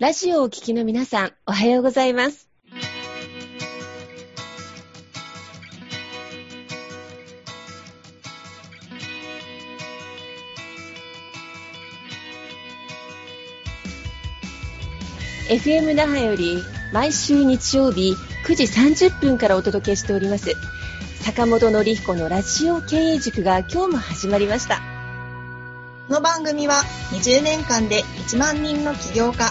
ラジオをお聞きの皆さん、おはようございます。FM 那覇より毎週日曜日9時30分からお届けしております坂本典彦のラジオ経営塾が今日も始まりましたこの番組は20年間で1万人の起業家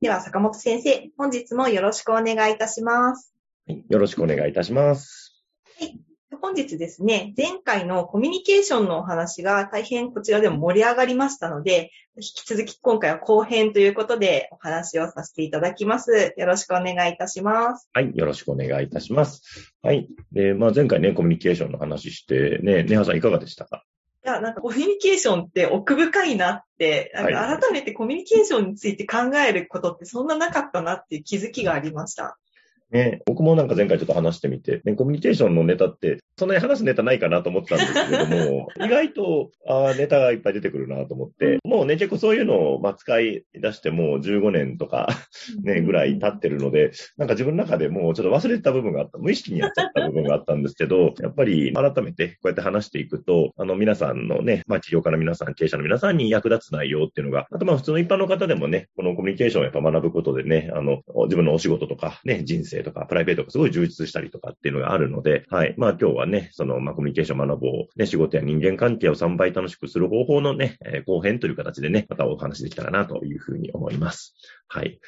では、坂本先生、本日もよろしくお願いいたします。はい、よろしくお願いいたします。はい。本日ですね、前回のコミュニケーションのお話が大変こちらでも盛り上がりましたので、引き続き今回は後編ということでお話をさせていただきます。よろしくお願いいたします。はい、よろしくお願いいたします。はい。で、まあ、前回ね、コミュニケーションの話して、ね、ネハさんいかがでしたか？いや、なんかコミュニケーションって奥深いなって、なんか改めてコミュニケーションについて考えることってそんななかったなっていう気づきがありました。ね、僕もなんか前回ちょっと話してみて、ね、コミュニケーションのネタって、そんなに話すネタないかなと思ってたんですけれども、意外とあネタがいっぱい出てくるなと思って、もうね、結構そういうのを、まあ、使い出してもう15年とかね、ぐらい経ってるので、なんか自分の中でもうちょっと忘れてた部分があった、無意識にやっちゃった部分があったんですけど、やっぱり改めてこうやって話していくと、あの皆さんのね、まあ、企業家の皆さん、経営者の皆さんに役立つ内容っていうのが、あとまあ普通の一般の方でもね、このコミュニケーションをやっぱ学ぶことでね、あの、自分のお仕事とかね、人生とかプライベートがすごい充実したりとかっていうのがあるので、はい。まあ今日はね、その、まあコミュニケーション学ぼう、ね、仕事や人間関係を3倍楽しくする方法のね、えー、後編という形でね、またお話できたらなというふうに思います。はい。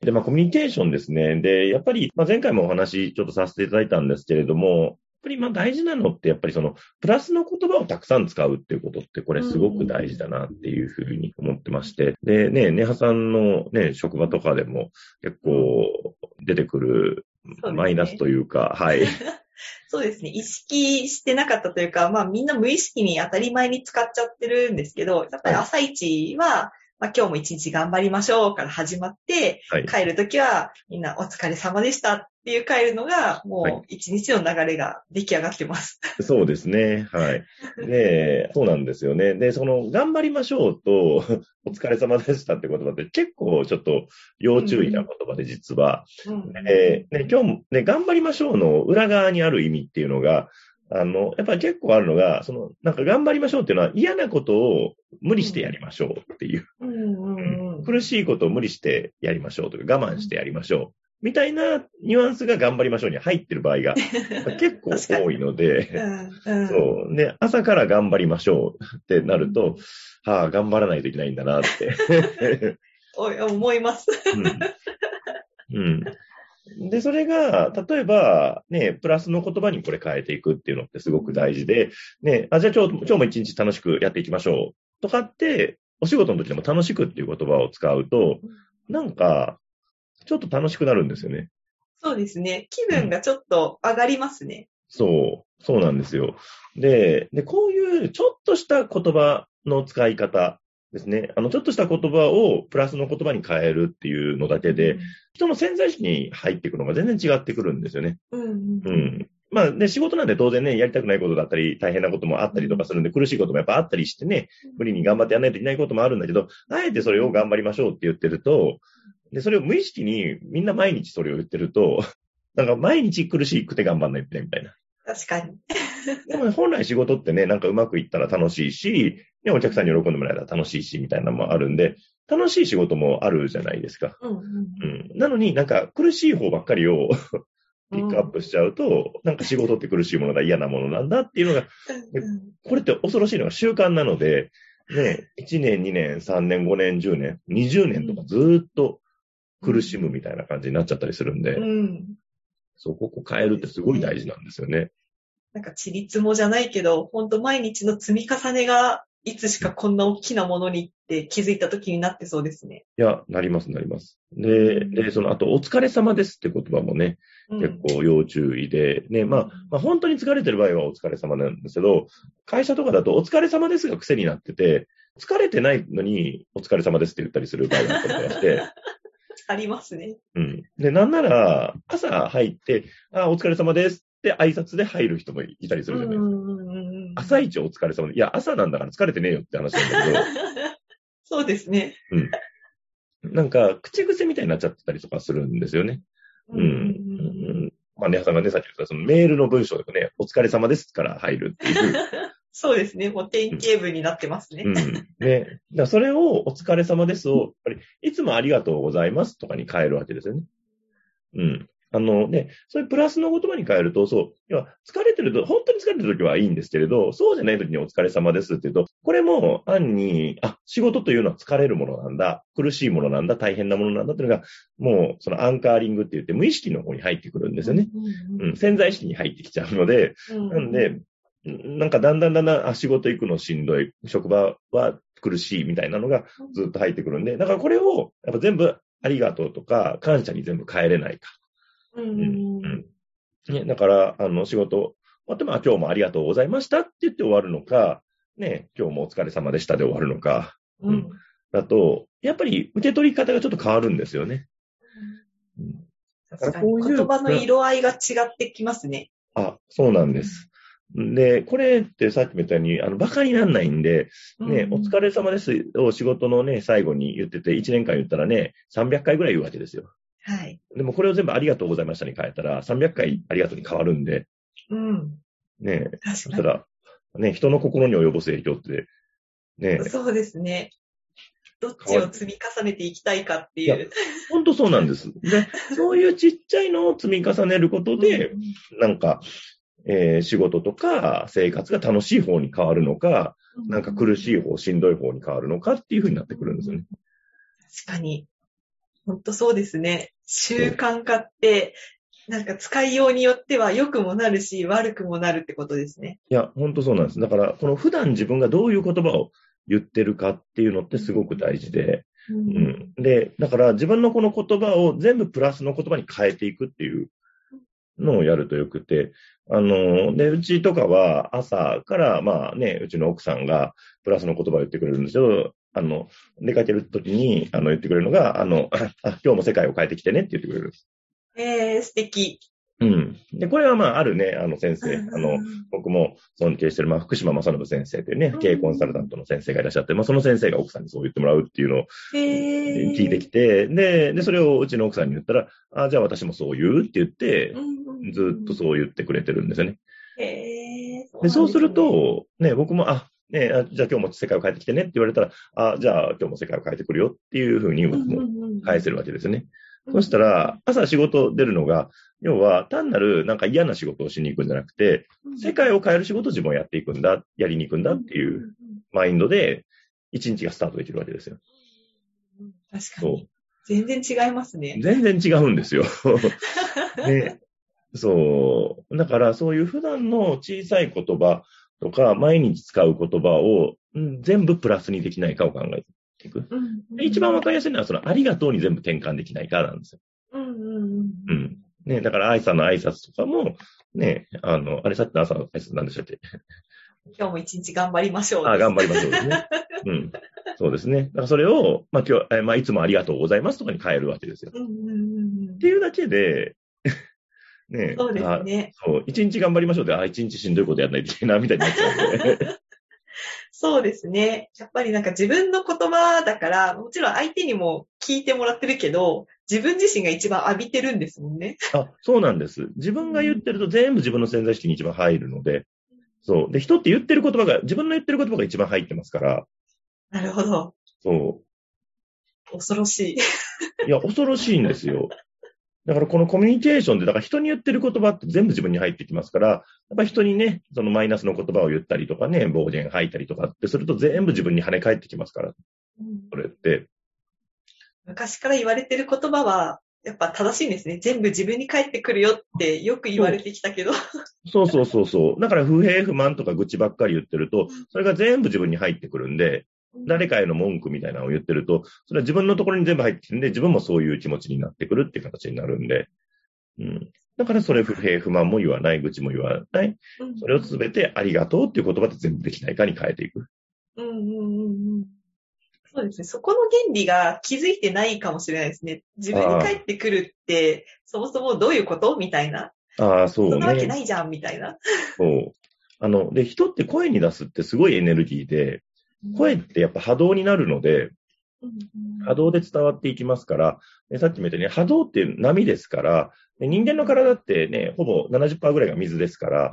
で、まあ、コミュニケーションですね。で、やっぱり、まあ、前回もお話ちょっとさせていただいたんですけれども、ぱりまあ大事なのって、やっぱりその、プラスの言葉をたくさん使うっていうことって、これすごく大事だなっていうふうに思ってまして。で、ね、ネハさんのね、職場とかでも結構出てくるマイナスというか、はい。そうですね。意識してなかったというか、まあみんな無意識に当たり前に使っちゃってるんですけど、やっぱり朝一は、まあ、今日も一日頑張りましょうから始まって、はい、帰るときはみんなお疲れ様でしたっていう帰るのが、もう一日の流れが出来上がってます。はい、そうですね。はい。で、そうなんですよね。で、その、頑張りましょうと、お疲れ様でしたって言葉って結構ちょっと要注意な言葉で実は。うん、でね、今日もね、頑張りましょうの裏側にある意味っていうのが、あの、やっぱり結構あるのが、その、なんか頑張りましょうっていうのは嫌なことを無理してやりましょうっていう。苦しいことを無理してやりましょうとか、我慢してやりましょう。みたいなニュアンスが頑張りましょうに入ってる場合が 結構多いので、そう。で、朝から頑張りましょうってなると、はあ、頑張らないといけないんだなって 思います。うん。うんで、それが、例えば、ね、プラスの言葉にこれ変えていくっていうのってすごく大事で、ね、あ、じゃあ今日、今日も一日楽しくやっていきましょう。とかって、お仕事の時でも楽しくっていう言葉を使うと、なんか、ちょっと楽しくなるんですよね。そうですね。気分がちょっと上がりますね。うん、そう、そうなんですよ。で、で、こういうちょっとした言葉の使い方ですね。あの、ちょっとした言葉をプラスの言葉に変えるっていうのだけで、うん、人の潜在意識に入っていくのが全然違ってくるんですよね。うん、うん。まあね、仕事なんで当然ね、やりたくないことだったり、大変なこともあったりとかするんで、苦しいこともやっぱあったりしてね、無理に頑張ってやらないといけないこともあるんだけど、あえてそれを頑張りましょうって言ってると、で、それを無意識にみんな毎日それを言ってると、なんか毎日苦しくて頑張んないといけないみたいな。確かに。でも、ね、本来仕事ってね、なんかうまくいったら楽しいし、ね、お客さんに喜んでもらえたら楽しいし、みたいなのもあるんで、楽しい仕事もあるじゃないですか。うん、うんうん、なのになんか苦しい方ばっかりを ピックアップしちゃうと、うん、なんか仕事って苦しいものだ、嫌なものなんだっていうのが、これって恐ろしいのが習慣なので、ね、1年、2年、3年、5年、10年、20年とかずっと苦しむみたいな感じになっちゃったりするんで、うん、そう、ここ変えるってすごい大事なんですよね。なんか、ちりつもじゃないけど、ほんと毎日の積み重ねが、いつしかこんな大きなものにって気づいた時になってそうですね。いや、なります、なります。で、で、その、あと、お疲れ様ですって言葉もね、結構要注意で、ね、まあ、まあ、本当に疲れてる場合はお疲れ様なんですけど、会社とかだとお疲れ様ですが癖になってて、疲れてないのにお疲れ様ですって言ったりする場合があったりして、ありますね。うん。で、なんなら、朝入って、あ、お疲れ様ですって挨拶で入る人もいたりするじゃないですか。朝一お疲れ様で。いや、朝なんだから疲れてねえよって話なんだけど。そうですね。うん。なんか、口癖みたいになっちゃってたりとかするんですよね。うん。うん、まあ、ねはさんがね、さっき言ったそのメールの文章でもね、お疲れ様ですから入るっていう。そうですね。もう典型文になってますね。うん。ね。だそれをお疲れ様ですを、やっぱり、いつもありがとうございますとかに変えるわけですよね。うん。あのね、そういうプラスの言葉に変えると、そう、要は疲れてると、本当に疲れてる時はいいんですけれど、そうじゃない時にお疲れ様ですって言うと、これも暗に、あ、仕事というのは疲れるものなんだ、苦しいものなんだ、大変なものなんだっていうのが、もうそのアンカーリングって言って無意識の方に入ってくるんですよね。うん、うん、潜在意識に入ってきちゃうので、うん、なんで、なんかだんだんだんだん、あ、仕事行くのしんどい、職場は苦しいみたいなのがずっと入ってくるんで、だからこれを、やっぱ全部ありがとうとか感謝に全部変えれないか。うん。ね、だから、あの、仕事、終わって、まあ、今日もありがとうございましたって言って終わるのか、ね、今日もお疲れ様でしたで終わるのか、うん。だと、やっぱり受け取り方がちょっと変わるんですよね。うん、だからこういう。言葉の色合いが違ってきますね。あ、そうなんです。で、これってさっきも言ったように、あの、馬鹿にならないんで、ね、うん、お疲れ様ですを仕事のね、最後に言ってて、1年間言ったらね、300回ぐらい言うわけですよ。はい。でもこれを全部ありがとうございましたに変えたら、300回ありがとうに変わるんで。うん。ねえ。そしたら、ね、人の心に及ぼす影響って、ねそうですね。どっちを積み重ねていきたいかっていう。本当そうなんです。で、そういうちっちゃいのを積み重ねることで、うん、なんか、えー、仕事とか生活が楽しい方に変わるのか、なんか苦しい方、しんどい方に変わるのかっていうふうになってくるんですよね。確かに。本当そうですね。習慣化って、なんか使いようによっては良くもなるし、悪くもなるってことですね。いや、本当そうなんです。だから、この普段自分がどういう言葉を言ってるかっていうのってすごく大事で、うん、うん、で、だから自分のこの言葉を全部プラスの言葉に変えていくっていうのをやるとよくて、あの、で、うちとかは朝から、まあね、うちの奥さんがプラスの言葉を言ってくれるんですけど、あの、出かけるときに、あの、言ってくれるのが、あの、あ、今日も世界を変えてきてねって言ってくれる。ええー、素敵。うん。で、これはまあ、あるね、あの先生、あの、僕も尊敬してる、まあ、福島正信先生というね、経営コンサルタントの先生がいらっしゃって、まあ、その先生が奥さんにそう言ってもらうっていうのを聞いてきて、で、で、それをうちの奥さんに言ったら、あ、じゃあ私もそう言うって言って、ずっとそう言ってくれてるんですよね。へで、そうすると、ね、僕も、あ、ねあ、じゃあ今日も世界を変えてきてねって言われたら、あ、じゃあ今日も世界を変えてくるよっていうふうに僕も返せるわけですよね。そしたら、朝仕事出るのが、要は単なるなんか嫌な仕事をしに行くんじゃなくて、世界を変える仕事を自分はやっていくんだ、やりに行くんだっていうマインドで、一日がスタートできるわけですよ。確かに。全然違いますね。全然違うんですよ。ね、そう。だから、そういう普段の小さい言葉とか、毎日使う言葉を、うん、全部プラスにできないかを考えていく。うんうん、一番わかりやすいのは、その、ありがとうに全部転換できないかなんですよ。うんうん。ね、だから、愛さんの挨拶とかも、ね、あの、あれさっきの朝の挨拶何でしたっけ？今日も一日頑張りましょう。あ、頑張りましょうですね。うん。そうですね。だからそれを、まあ今日、えまあいつもありがとうございますとかに変えるわけですよ。うんうんうん、っていうだけで、ねそうですね。そう、一日頑張りましょうで、あ、一日しんどいことやらないといけないな、みたいになっちゃうんで。そうですね。やっぱりなんか自分の言葉だから、もちろん相手にも聞いてもらってるけど、自分自身が一番浴びてるんですもんね。あ、そうなんです。自分が言ってると全部自分の潜在意識に一番入るので、そう。で、人って言ってる言葉が、自分の言ってる言葉が一番入ってますから。なるほど。そう。恐ろしい。いや、恐ろしいんですよ。だからこのコミュニケーションで、だから人に言ってる言葉って全部自分に入ってきますから、やっぱ人にね、そのマイナスの言葉を言ったりとかね、暴言吐いたりとかってすると全部自分に跳ね返ってきますから、それって。昔から言われてる言葉は、やっぱ正しいんですね。全部自分に返ってくるよってよく言われてきたけど。そうそうそうそう。だから不平不満とか愚痴ばっかり言ってると、それが全部自分に入ってくるんで、誰かへの文句みたいなのを言ってると、それは自分のところに全部入ってるんで、自分もそういう気持ちになってくるっていう形になるんで、うん。だからそれ不平不満も言わない、愚痴も言わない。それをすべてありがとうっていう言葉で全部できないかに変えていく。うんうんうんうん。そうですね。そこの原理が気づいてないかもしれないですね。自分に返ってくるって、そもそもどういうことみたいな。ああ、そうね。そんなわけないじゃん、みたいな。そう。あの、で、人って声に出すってすごいエネルギーで、声ってやっぱ波動になるので、波動で伝わっていきますから、さっきも言ったように波動って波ですから、人間の体ってね、ほぼ70%ぐらいが水ですから、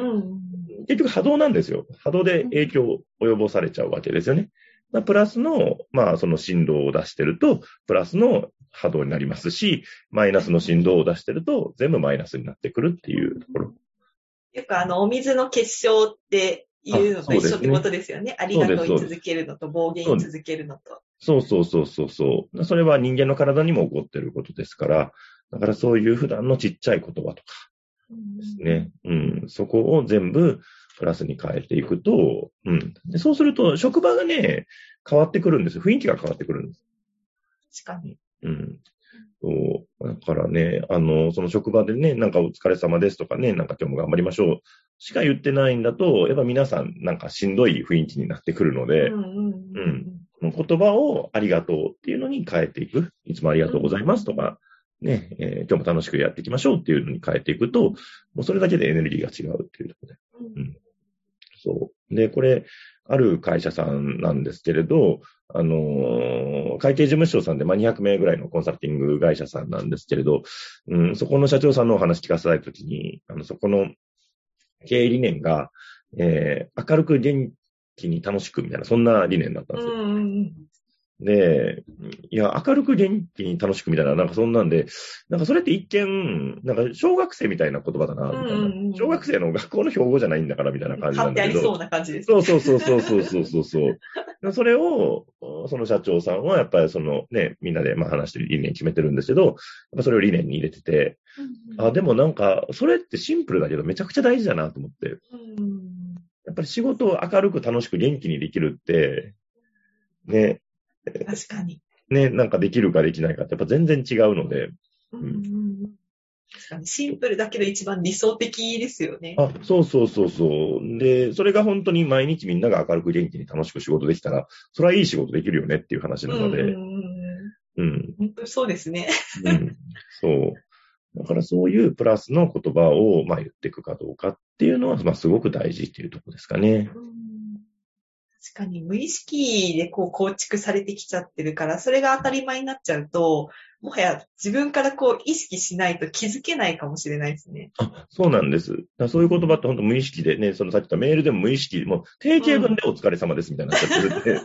結局波動なんですよ。波動で影響を及ぼされちゃうわけですよね。プラスの、まあ、その振動を出してると、プラスの波動になりますし、マイナスの振動を出してると、全部マイナスになってくるっていうところ。よくあの、お水の結晶っていうのと一緒ってことですよね。あ、ね、りがとう言い続けるのと暴言言い続けるのと。そうそうそうそうそう。それは人間の体にも起こってることですから、だからそういう普段のちっちゃい言葉とかですね。うん、うん、そこを全部プラスに変えていくと、うん。でそうすると、職場がね、変わってくるんです。雰囲気が変わってくるんです。確かに。うん。そう。だからね、あの、その職場でね、なんかお疲れ様ですとかね、なんか今日も頑張りましょうしか言ってないんだと、やっぱ皆さんなんかしんどい雰囲気になってくるので、うん、うん、言葉をありがとうっていうのに変えていく。いつもありがとうございますとか、ね、えー、今日も楽しくやっていきましょうっていうのに変えていくと、もうそれだけでエネルギーが違うっていうところで。うん。そう。で、これ、ある会社さんなんですけれど、あのー、会計事務所さんで、まあ、200名ぐらいのコンサルティング会社さんなんですけれど、うん、そこの社長さんのお話聞かせたいときに、あの、そこの経営理念が、えー、明るく元気に楽しくみたいな、そんな理念だったんですよ。で、いや、明るく元気に楽しくみたいな、なんかそんなんで、なんかそれって一見、なんか小学生みたいな言葉だな、みたいな、うんうん。小学生の学校の標語じゃないんだからみたいな感じなんだけど。ありそうな感じです、ね。そうそうそうそうそうそうそう。それを、その社長さんはやっぱりそのね、みんなでまあ話して理念決めてるんですけど、それを理念に入れてて、うんうん、あ、でもなんか、それってシンプルだけどめちゃくちゃ大事だなと思って。うん、やっぱり仕事を明るく楽しく元気にできるって、ね、確かに。ね、なんかできるかできないかってやっぱ全然違うので。うん、確かに、シンプルだけど一番理想的ですよね。あ、そうそうそうそう。で、それが本当に毎日みんなが明るく元気に楽しく仕事できたら、それはいい仕事できるよねっていう話なので。うん。うん。本当にそうですね。うん。そう。だからそういうプラスの言葉を、まあ言っていくかどうかっていうのは、まあすごく大事っていうところですかね。うん確かに無意識でこう構築されてきちゃってるから、それが当たり前になっちゃうと、もはや自分からこう意識しないと気づけないかもしれないですね。あ、そうなんです。そういう言葉って本当無意識でね、そのさっき言ったメールでも無意識、もう定型文でお疲れ様ですみたいになっちゃってるんで、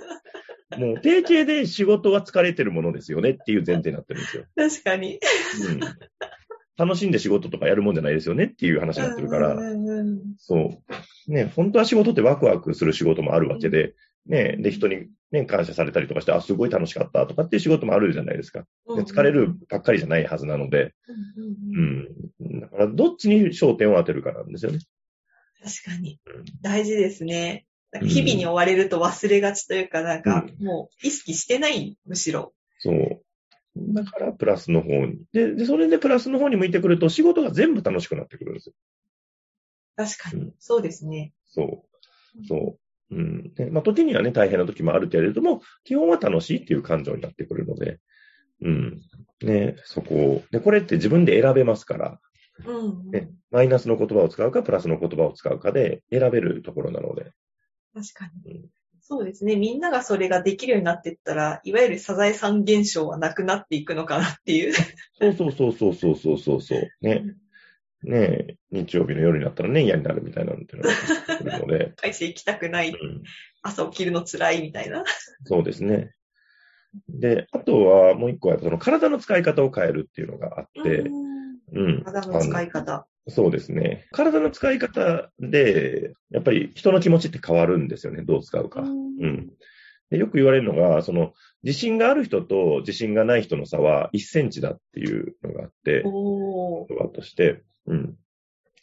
うん、もう定型で仕事は疲れてるものですよねっていう前提になってるんですよ。確かに。うん。楽しんで仕事とかやるもんじゃないですよねっていう話になってるから、そう。ね、本当は仕事ってワクワクする仕事もあるわけで、ね、で、人にね、感謝されたりとかして、あ、すごい楽しかったとかっていう仕事もあるじゃないですか。で疲れるばっかりじゃないはずなので、うん。だから、どっちに焦点を当てるかなんですよね。確かに。大事ですね。日々に追われると忘れがちというか、なんか、もう意識してない、むしろ。そう。だから、プラスの方に。で、で、それでプラスの方に向いてくると、仕事が全部楽しくなってくるんですよ。確かに。うん、そうですね。そう。そう。うん。で、まあ、時にはね、大変な時もあるけれども、基本は楽しいっていう感情になってくるので、うん。ね、そこを。で、これって自分で選べますから、うん、うん、ね、マイナスの言葉を使うか、プラスの言葉を使うかで選べるところなので。確かに。うんそうですね。みんながそれができるようになっていったら、いわゆるサザエさん現象はなくなっていくのかなっていう。そうそうそうそうそうそうそうね。ね日曜日の夜になったらね、嫌になるみたいなのってのがくるので。会社行きたくない、うん。朝起きるの辛いみたいな。そうですね。で、あとはもう一個は、その体の使い方を変えるっていうのがあって、うん。体の使い方。そうですね。体の使い方で、やっぱり人の気持ちって変わるんですよね。どう使うか。うん。でよく言われるのが、その、自信がある人と自信がない人の差は1センチだっていうのがあって、言葉として、うん。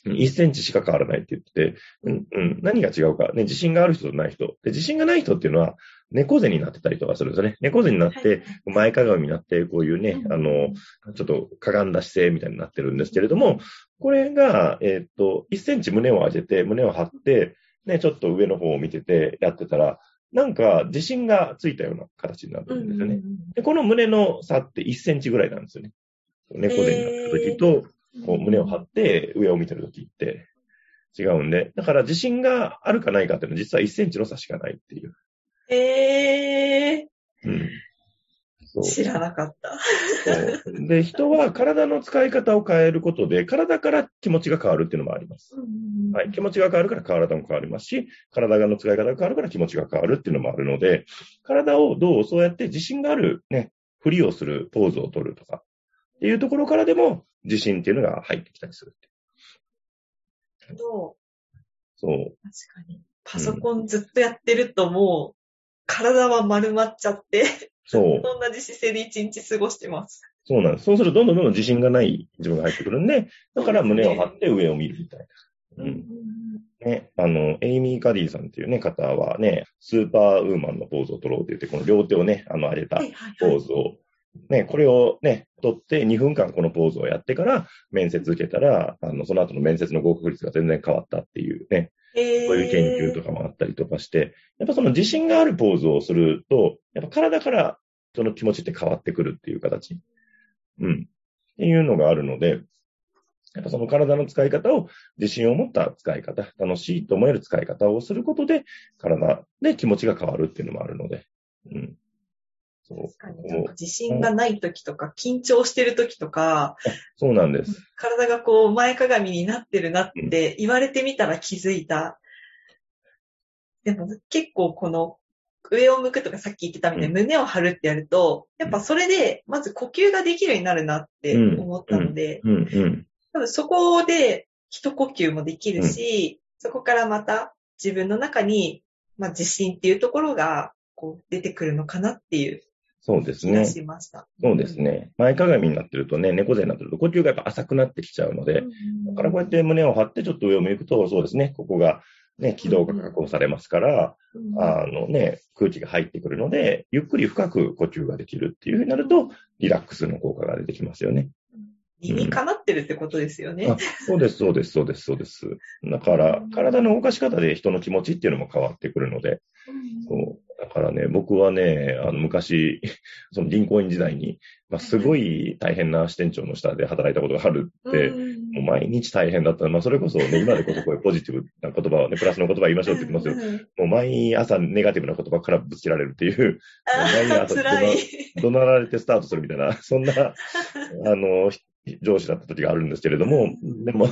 1センチしか変わらないって言ってて、うん、うん、何が違うか、ね、自信がある人とない人。で、自信がない人っていうのは、猫背になってたりとかするんですよね。猫背になって、前かがみになって、こういうね、あの、ちょっとかがんだ姿勢みたいになってるんですけれども、これが、えっ、と、1センチ胸を上げて、胸を張って、ね、ちょっと上の方を見ててやってたら、なんか自信がついたような形になるんですよね。でこの胸の差って1センチぐらいなんですよね。猫背になった時と、こう胸を張って上を見てる時って違うんで、だから自信があるかないかっていうのは実は1センチの差しかないっていう。へえー。うん。知らなかった。で、人は体の使い方を変えることで、体から気持ちが変わるっていうのもあります。はい、気持ちが変わるから体も変わりますし、体の使い方が変わるから気持ちが変わるっていうのもあるので、体をどうそうやって自信があるね、ふりをする、ポーズを取るとか、っていうところからでも自信っていうのが入ってきたりする。どう？そう。確かに。パソコンずっとやってるともう、体は丸まっちゃってそう。同じ姿勢で一日過ごしてます。そうなんです。そうするとどんどんどんどん自信がない自分が入ってくるんで、だから胸を張って上を見るみたいな。うん。ね、あの、エイミー・カディさんっていうね、方はね、スーパーウーマンのポーズを取ろうって言って、この両手をね、あの、上げたポーズを、ね、これをね、取って2分間このポーズをやってから面接受けたら、あの、その後の面接の合格率が全然変わったっていうね、えー、そういう研究とかもあったりとかして、やっぱその自信があるポーズをすると、やっぱ体からその気持ちって変わってくるっていう形。うん。っていうのがあるので、やっぱその体の使い方を自信を持った使い方、楽しいと思える使い方をすることで、体で気持ちが変わるっていうのもあるので。うん。確かになんか自信がない時とか、緊張してる時とか、そうなんです。体がこう前かがみになってるなって言われてみたら気づいた。でも結構この上を向くとかさっき言ってたみたいに胸を張るってやると、やっぱそれでまず呼吸ができるようになるなって思ったので、多分そこで一呼吸もできるし、そこからまた自分の中に、まあ、自信っていうところがこう出てくるのかなっていうそうですね。しました。そうですね。前かがみになってるとね、猫背になってると呼吸がやっぱ浅くなってきちゃうので、だからこうやって胸を張ってちょっと上を向くと、そうですね、ここがね、軌道が確保されますから、あのね、空気が入ってくるので、ゆっくり深く呼吸ができるっていうふうになると、リラックスの効果が出てきますよね。理にかなってるってことですよね。そうです、そうです、そうです、そうです。だから、体の動かし方で人の気持ちっていうのも変わってくるので、そうだからね、僕はね、あの、昔、その銀行員時代に、まあ、すごい大変な支店長の下で働いたことがあるって、もう毎日大変だった。まあ、それこそね、今でこそこういうポジティブな言葉をね、プラスの言葉言いましょうって言ってますよ。もう毎朝ネガティブな言葉からぶつけられるっていう、毎朝怒鳴られてスタートするみたいな、そんな、あの、上司だった時があるんですけれども、でも、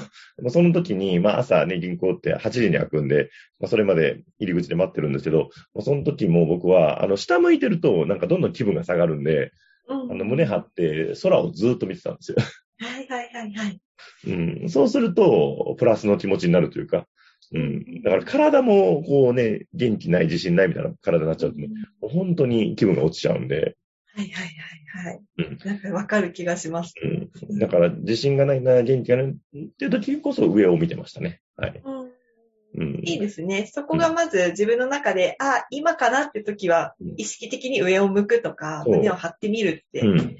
その時に、まあ朝ね、銀行って8時に開くんで、まあそれまで入り口で待ってるんですけど、その時も僕は、あの、下向いてると、なんかどんどん気分が下がるんで、うん、あの、胸張って空をずっと見てたんですよ。はいはいはいはい。うん、そうすると、プラスの気持ちになるというか、うん。だから体も、こうね、元気ない、自信ないみたいな体になっちゃうとね、うん、本当に気分が落ちちゃうんで、はいはいはいはい。うん、なんかわかる気がします。うん。だから自信がないな、元気がないっていう時こそ上を見てましたね。はい。うん、いいですね。そこがまず自分の中で、うん、あ、今かなって時は、意識的に上を向くとか、うん、胸を張ってみるって。うん。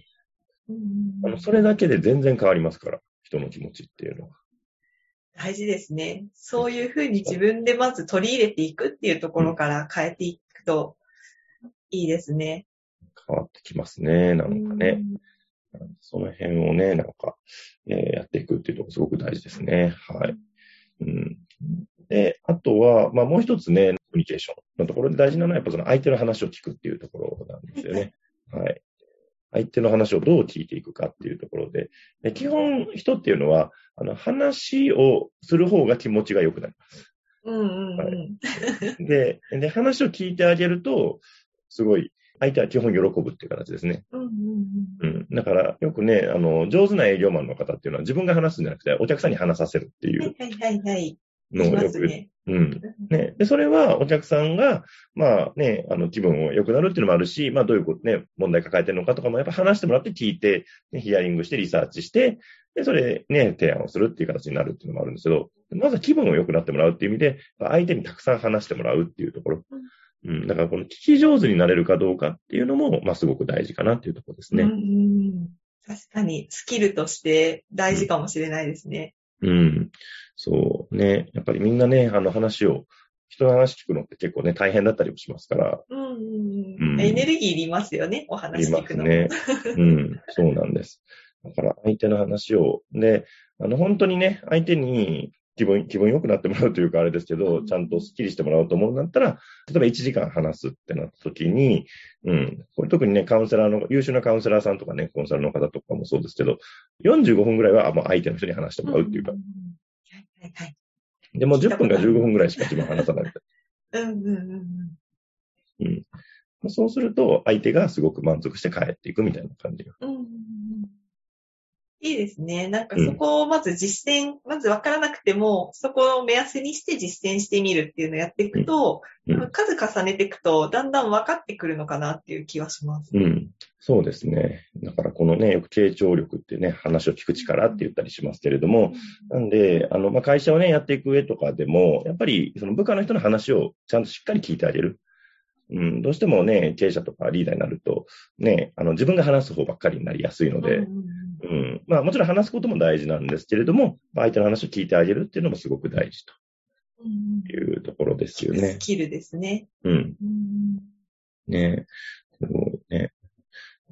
あのそれだけで全然変わりますから、人の気持ちっていうのは。大事ですね。そういうふうに自分でまず取り入れていくっていうところから変えていくといいですね。変わってきますね、なんかね。その辺をね、なんか、えー、やっていくっていうとこすごく大事ですね。はい。うん。で、あとは、まあもう一つね、コミュニケーションのところで大事なのは、やっぱその相手の話を聞くっていうところなんですよね。はい。相手の話をどう聞いていくかっていうところで、で基本人っていうのは、あの、話をする方が気持ちが良くなります。うんうんうんはい、でで、話を聞いてあげると、すごい相手は基本喜ぶっていう形ですね。うん、うんうん、だから、よくね、あの、上手な営業マンの方っていうのは自分が話すんじゃなくて、お客さんに話させるっていう。はいはいはい。のをよく、ね、うん。ね。で、それはお客さんが、まあね、あの、気分を良くなるっていうのもあるし、まあどういうことね、問題抱えてるのかとかもやっぱ話してもらって聞いて、ね、ヒアリングしてリサーチして、で、それね、提案をするっていう形になるっていうのもあるんですけど、まずは気分を良くなってもらうっていう意味で、相手にたくさん話してもらうっていうところ。うん。だからこの聞き上手になれるかどうかっていうのも、まあすごく大事かなっていうところですね。うん。確かに、スキルとして大事かもしれないですね。うん。そうね。やっぱりみんなね、あの話を、人の話聞くのって結構ね、大変だったりもしますから。うん。うん、エネルギーいりますよね、お話聞くの。いますね。うん。そうなんです。だから相手の話を、で、あの、本当にね、相手に気分、気分良くなってもらうというかあれですけど、ちゃんとスッキリしてもらおうと思うんだったら、例えば1時間話すってなった時に、うん、これ特にね、カウンセラーの、優秀なカウンセラーさんとかね、コンサルの方とかもそうですけど、45分ぐらいはもう相手の人に話してもらうっていうか。はいはい。でも10分か15分ぐらいしか自分話さないみたいな。うんうんうん。うん。そうすると、相手がすごく満足して帰っていくみたいな感じが。うん。いいですね。なんかそこをまず実践、うん、まず分からなくても、そこを目安にして実践してみるっていうのをやっていくと、うん、数重ねていくと、だんだん分かってくるのかなっていう気はします。うん。そうですね。だからこのね、よく傾聴力ってね、話を聞く力って言ったりしますけれども、うん、なんで、あの、まあ、会社をね、やっていく上とかでも、やっぱりその部下の人の話をちゃんとしっかり聞いてあげる。うん、どうしてもね、経営者とかリーダーになると、ね、あの、自分が話す方ばっかりになりやすいので、うんうん。まあもちろん話すことも大事なんですけれども、相手の話を聞いてあげるっていうのもすごく大事というところですよね。スキルですね。うん。ねえ。ね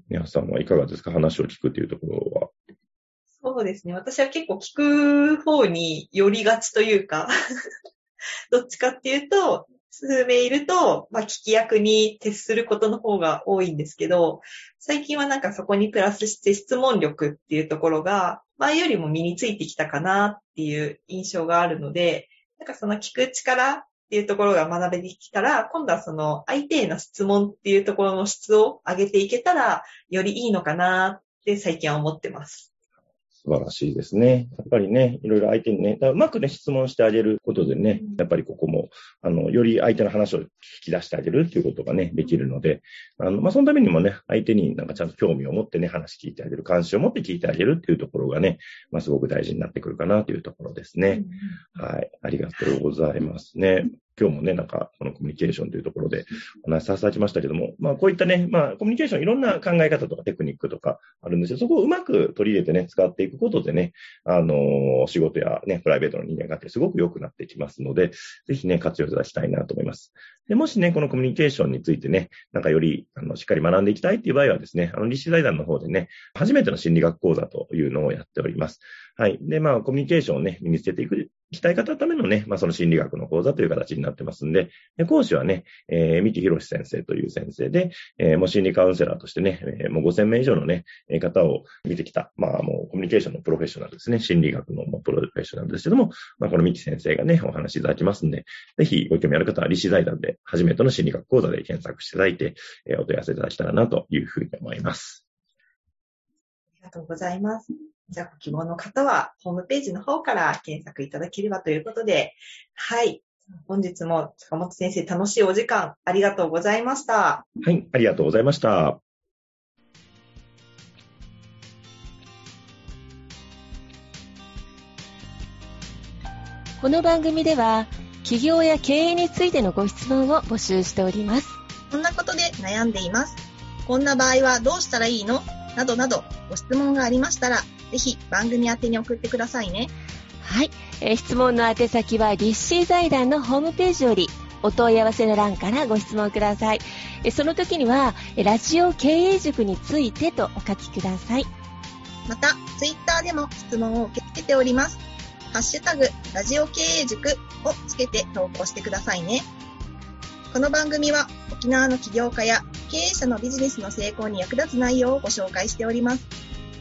皆さんはいかがですか？話を聞くっていうところは。そうですね。私は結構聞く方に寄りがちというか どっちかっていうと、数名いると、まあ、聞き役に徹することの方が多いんですけど、最近はなんかそこにプラスして質問力っていうところが、前よりも身についてきたかなっていう印象があるので、なんかその聞く力っていうところが学べてきたら、今度はその相手への質問っていうところの質を上げていけたら、よりいいのかなって最近は思ってます。素晴らしいですね。やっぱりね、いろいろ相手にね、うまくね、質問してあげることでね、やっぱりここも、あの、より相手の話を聞き出してあげるっていうことがね、できるので、あの、まあ、そのためにもね、相手になんかちゃんと興味を持ってね、話聞いてあげる、関心を持って聞いてあげるっていうところがね、まあ、すごく大事になってくるかなというところですね。はい。ありがとうございますね。今日もね、なんか、このコミュニケーションというところでお話しさせていただきましたけども、まあ、こういったね、まあ、コミュニケーションいろんな考え方とかテクニックとかあるんですよ。そこをうまく取り入れてね、使っていくことでね、あのー、仕事やね、プライベートの人間関係すごく良くなっていきますので、ぜひね、活用いただきたいなと思います。で、もしね、このコミュニケーションについてね、なんかより、あの、しっかり学んでいきたいっていう場合はですね、あの、立志財団の方でね、初めての心理学講座というのをやっております。はい。で、まあ、コミュニケーションをね、身につけていくきたい方のためのね、まあ、その心理学の講座という形になってますんで、で講師はね、えー、三木博先生という先生で、えー、もう心理カウンセラーとしてね、えー、もう5000名以上のね、方を見てきた、まあ、もうコミュニケーションのプロフェッショナルですね、心理学のプロフェッショナルですけども、まあ、この三木先生がね、お話しいただきますんで、ぜひご興味ある方は、理士財団で初めての心理学講座で検索していただいて、えー、お問い合わせいただけたらなというふうに思います。ありがとうございます。じゃあ、ご希望の方は、ホームページの方から検索いただければということで、はい。本日も坂本先生、楽しいお時間ありがとうございました。はい、ありがとうございました。この番組では、企業や経営についてのご質問を募集しております。こんなことで悩んでいます。こんな場合はどうしたらいいの？などなど、ご質問がありましたら、ぜひ番組宛に送ってくださいね。はい。えー、質問の宛先は、立志財団のホームページより、お問い合わせの欄からご質問ください。えその時には、ラジオ経営塾についてとお書きください。また、ツイッターでも質問を受け付けております。ハッシュタグ、ラジオ経営塾をつけて投稿してくださいね。この番組は沖縄の起業家や経営者のビジネスの成功に役立つ内容をご紹介しております。